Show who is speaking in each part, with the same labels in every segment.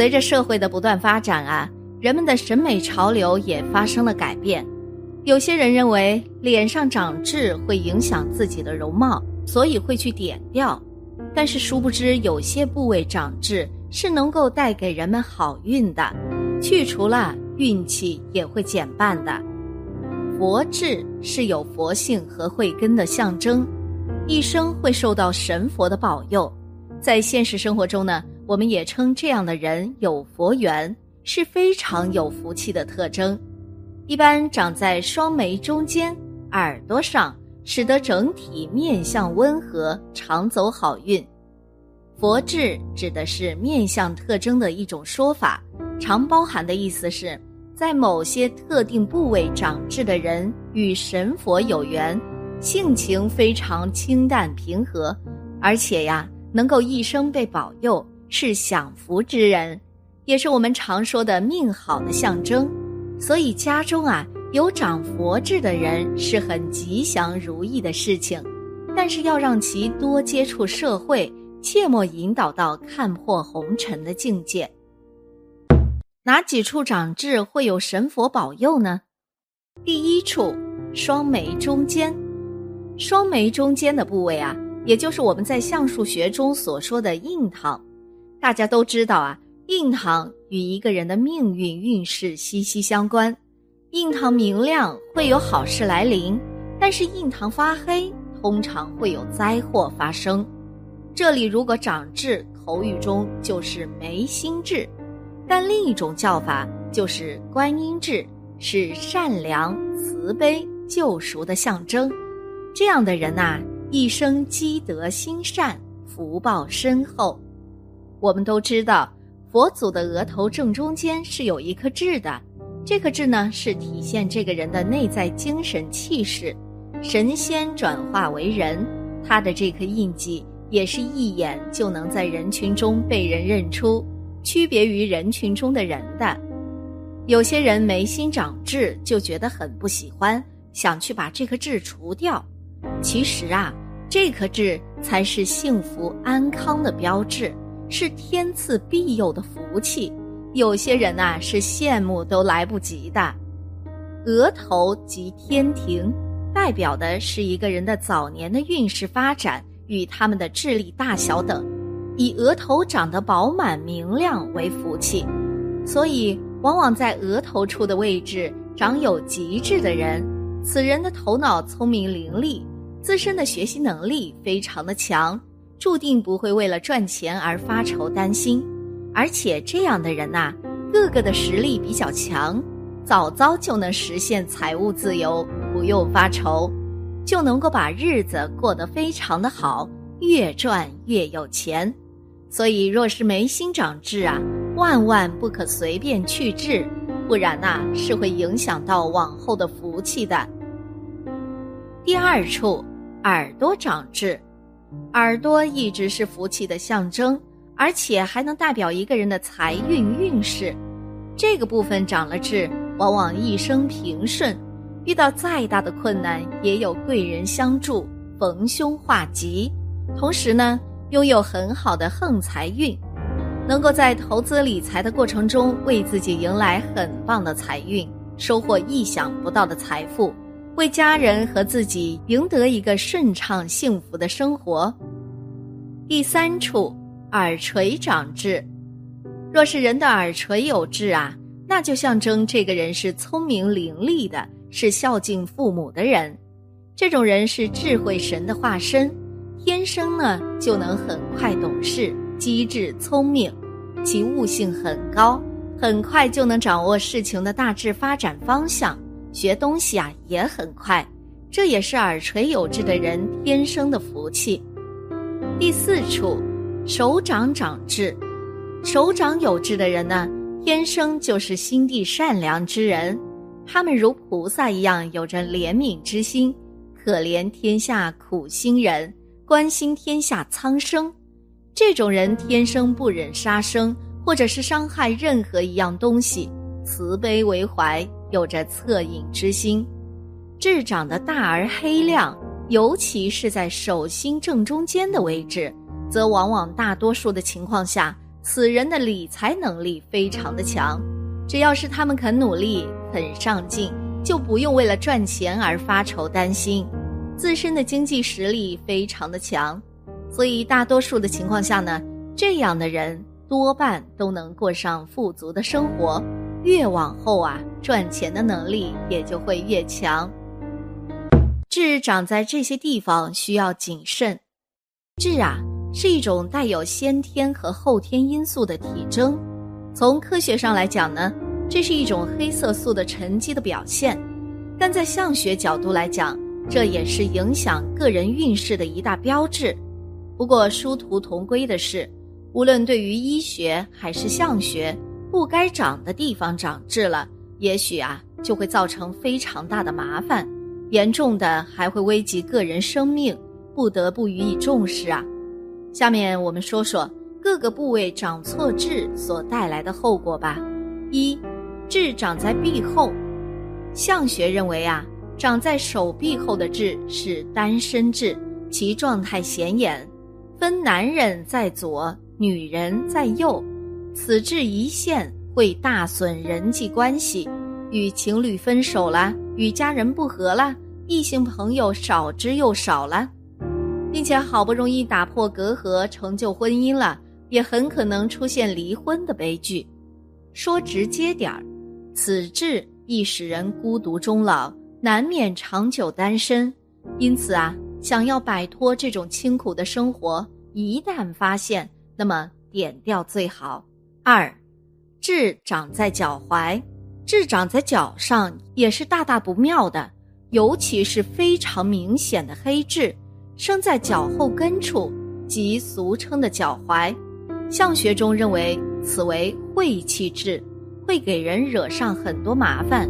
Speaker 1: 随着社会的不断发展啊，人们的审美潮流也发生了改变。有些人认为脸上长痣会影响自己的容貌，所以会去点掉。但是殊不知，有些部位长痣是能够带给人们好运的，去除了运气也会减半的。佛痣是有佛性和慧根的象征，一生会受到神佛的保佑。在现实生活中呢？我们也称这样的人有佛缘，是非常有福气的特征。一般长在双眉中间、耳朵上，使得整体面相温和，常走好运。佛痣指的是面相特征的一种说法，常包含的意思是在某些特定部位长痣的人与神佛有缘，性情非常清淡平和，而且呀，能够一生被保佑。是享福之人，也是我们常说的命好的象征。所以家中啊有长佛痣的人是很吉祥如意的事情。但是要让其多接触社会，切莫引导到看破红尘的境界。哪几处长痣会有神佛保佑呢？第一处，双眉中间。双眉中间的部位啊，也就是我们在相术学中所说的印堂。大家都知道啊，印堂与一个人的命运运势息息相关。印堂明亮会有好事来临，但是印堂发黑通常会有灾祸发生。这里如果长痣，口语中就是眉心痣，但另一种叫法就是观音痣，是善良、慈悲、救赎的象征。这样的人呐，一生积德心善，福报深厚。我们都知道，佛祖的额头正中间是有一颗痣的，这颗痣呢是体现这个人的内在精神气势，神仙转化为人，他的这颗印记也是一眼就能在人群中被人认出，区别于人群中的人的。有些人眉心长痣就觉得很不喜欢，想去把这颗痣除掉，其实啊，这颗痣才是幸福安康的标志。是天赐庇佑的福气，有些人呐是羡慕都来不及的。额头即天庭，代表的是一个人的早年的运势发展与他们的智力大小等。以额头长得饱满明亮为福气，所以往往在额头处的位置长有极致的人，此人的头脑聪明伶俐，自身的学习能力非常的强。注定不会为了赚钱而发愁担心，而且这样的人呐，个个的实力比较强，早早就能实现财务自由，不用发愁，就能够把日子过得非常的好，越赚越有钱。所以，若是眉心长痣啊，万万不可随便去痣，不然呐，是会影响到往后的福气的。第二处，耳朵长痣。耳朵一直是福气的象征，而且还能代表一个人的财运运势。这个部分长了痣，往往一生平顺，遇到再大的困难也有贵人相助，逢凶化吉。同时呢，拥有很好的横财运，能够在投资理财的过程中为自己迎来很棒的财运，收获意想不到的财富。为家人和自己赢得一个顺畅幸福的生活。第三处，耳垂长痣。若是人的耳垂有痣啊，那就象征这个人是聪明伶俐的，是孝敬父母的人。这种人是智慧神的化身，天生呢就能很快懂事、机智聪明，其悟性很高，很快就能掌握事情的大致发展方向。学东西啊也很快，这也是耳垂有痣的人天生的福气。第四处，手掌长痣，手掌有痣的人呢，天生就是心地善良之人，他们如菩萨一样有着怜悯之心，可怜天下苦心人，关心天下苍生。这种人天生不忍杀生，或者是伤害任何一样东西，慈悲为怀，有着恻隐之心。痣长得大而黑亮，尤其是在手心正中间的位置，则往往大多数的情况下，此人的理财能力非常的强。只要是他们肯努力、肯上进，就不用为了赚钱而发愁担心，自身的经济实力非常的强。所以大多数的情况下呢，这样的人多半都能过上富足的生活。越往后啊，赚钱的能力也就会越强。痣长在这些地方需要谨慎。痣啊，是一种带有先天和后天因素的体征。从科学上来讲呢，这是一种黑色素的沉积的表现。但在相学角度来讲，这也是影响个人运势的一大标志。不过殊途同归的是，无论对于医学还是相学，不该长的地方长痣了，也许啊就会造成非常大的麻烦。严重的还会危及个人生命，不得不予以重视啊！下面我们说说各个部位长错痣所带来的后果吧。一，痣长在臂后，相学认为啊，长在手臂后的痣是单身痣，其状态显眼，分男人在左，女人在右，此致一现会大损人际关系。与情侣分手了，与家人不和了，异性朋友少之又少了，并且好不容易打破隔阂，成就婚姻了，也很可能出现离婚的悲剧。说直接点儿，此志易使人孤独终老，难免长久单身。因此啊，想要摆脱这种清苦的生活，一旦发现，那么点掉最好。二，痣长在脚踝。痣长在脚上也是大大不妙的，尤其是非常明显的黑痣，生在脚后跟处，即俗称的脚踝。相学中认为此为晦气痣，会给人惹上很多麻烦，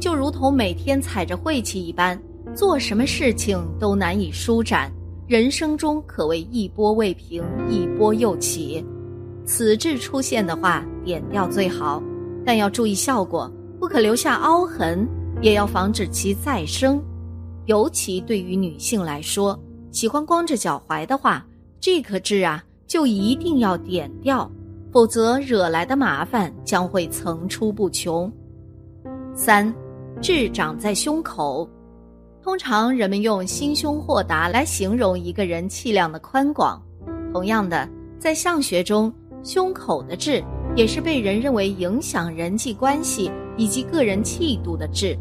Speaker 1: 就如同每天踩着晦气一般，做什么事情都难以舒展，人生中可谓一波未平，一波又起。此痣出现的话，点掉最好。但要注意效果，不可留下凹痕，也要防止其再生。尤其对于女性来说，喜欢光着脚踝的话，这颗痣啊就一定要点掉，否则惹来的麻烦将会层出不穷。三，痣长在胸口，通常人们用心胸豁达来形容一个人气量的宽广。同样的，在相学中，胸口的痣。也是被人认为影响人际关系以及个人气度的痣。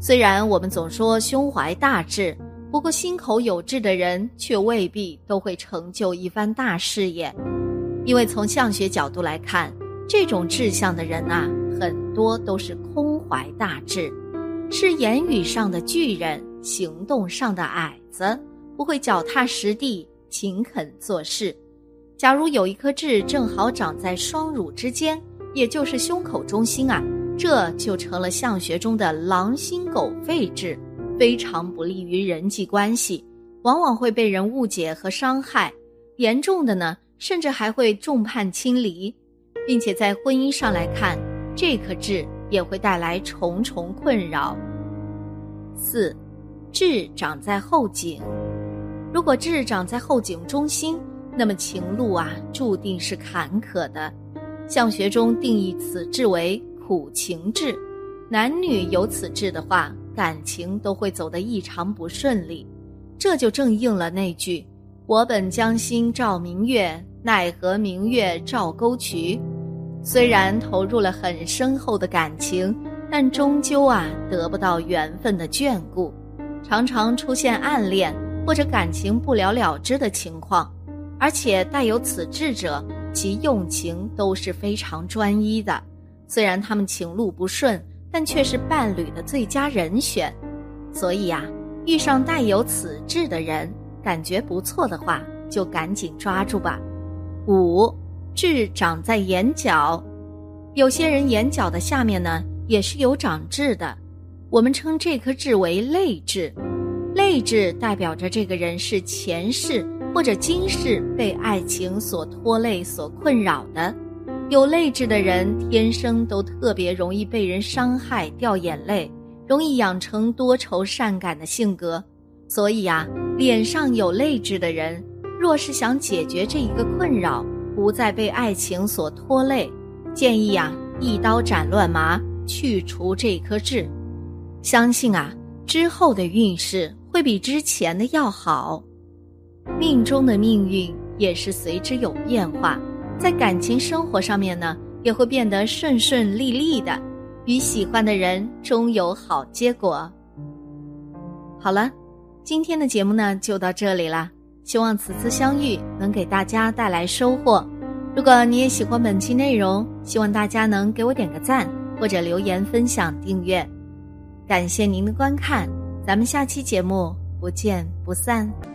Speaker 1: 虽然我们总说胸怀大志，不过心口有志的人却未必都会成就一番大事业。因为从相学角度来看，这种志向的人啊，很多都是空怀大志，是言语上的巨人，行动上的矮子，不会脚踏实地、勤恳做事。假如有一颗痣正好长在双乳之间，也就是胸口中心啊，这就成了相学中的狼心狗肺痣，非常不利于人际关系，往往会被人误解和伤害，严重的呢，甚至还会众叛亲离，并且在婚姻上来看，这颗痣也会带来重重困扰。四，痣长在后颈，如果痣长在后颈中心。那么情路啊，注定是坎坷的。相学中定义此志为苦情志，男女有此志的话，感情都会走得异常不顺利。这就正应了那句：“我本将心照明月，奈何明月照沟渠。”虽然投入了很深厚的感情，但终究啊得不到缘分的眷顾，常常出现暗恋或者感情不了了之的情况。而且带有此志者，其用情都是非常专一的。虽然他们情路不顺，但却是伴侣的最佳人选。所以呀，遇上带有此痣的人，感觉不错的话，就赶紧抓住吧。五，痣长在眼角，有些人眼角的下面呢也是有长痣的，我们称这颗痣为泪痣。泪痣代表着这个人是前世或者今世被爱情所拖累、所困扰的。有泪痣的人天生都特别容易被人伤害、掉眼泪，容易养成多愁善感的性格。所以啊，脸上有泪痣的人，若是想解决这一个困扰，不再被爱情所拖累，建议啊一刀斩乱麻，去除这颗痣。相信啊，之后的运势。会比之前的要好，命中的命运也是随之有变化，在感情生活上面呢，也会变得顺顺利利的，与喜欢的人终有好结果。好了，今天的节目呢就到这里啦，希望此次相遇能给大家带来收获。如果你也喜欢本期内容，希望大家能给我点个赞或者留言分享订阅，感谢您的观看。咱们下期节目不见不散。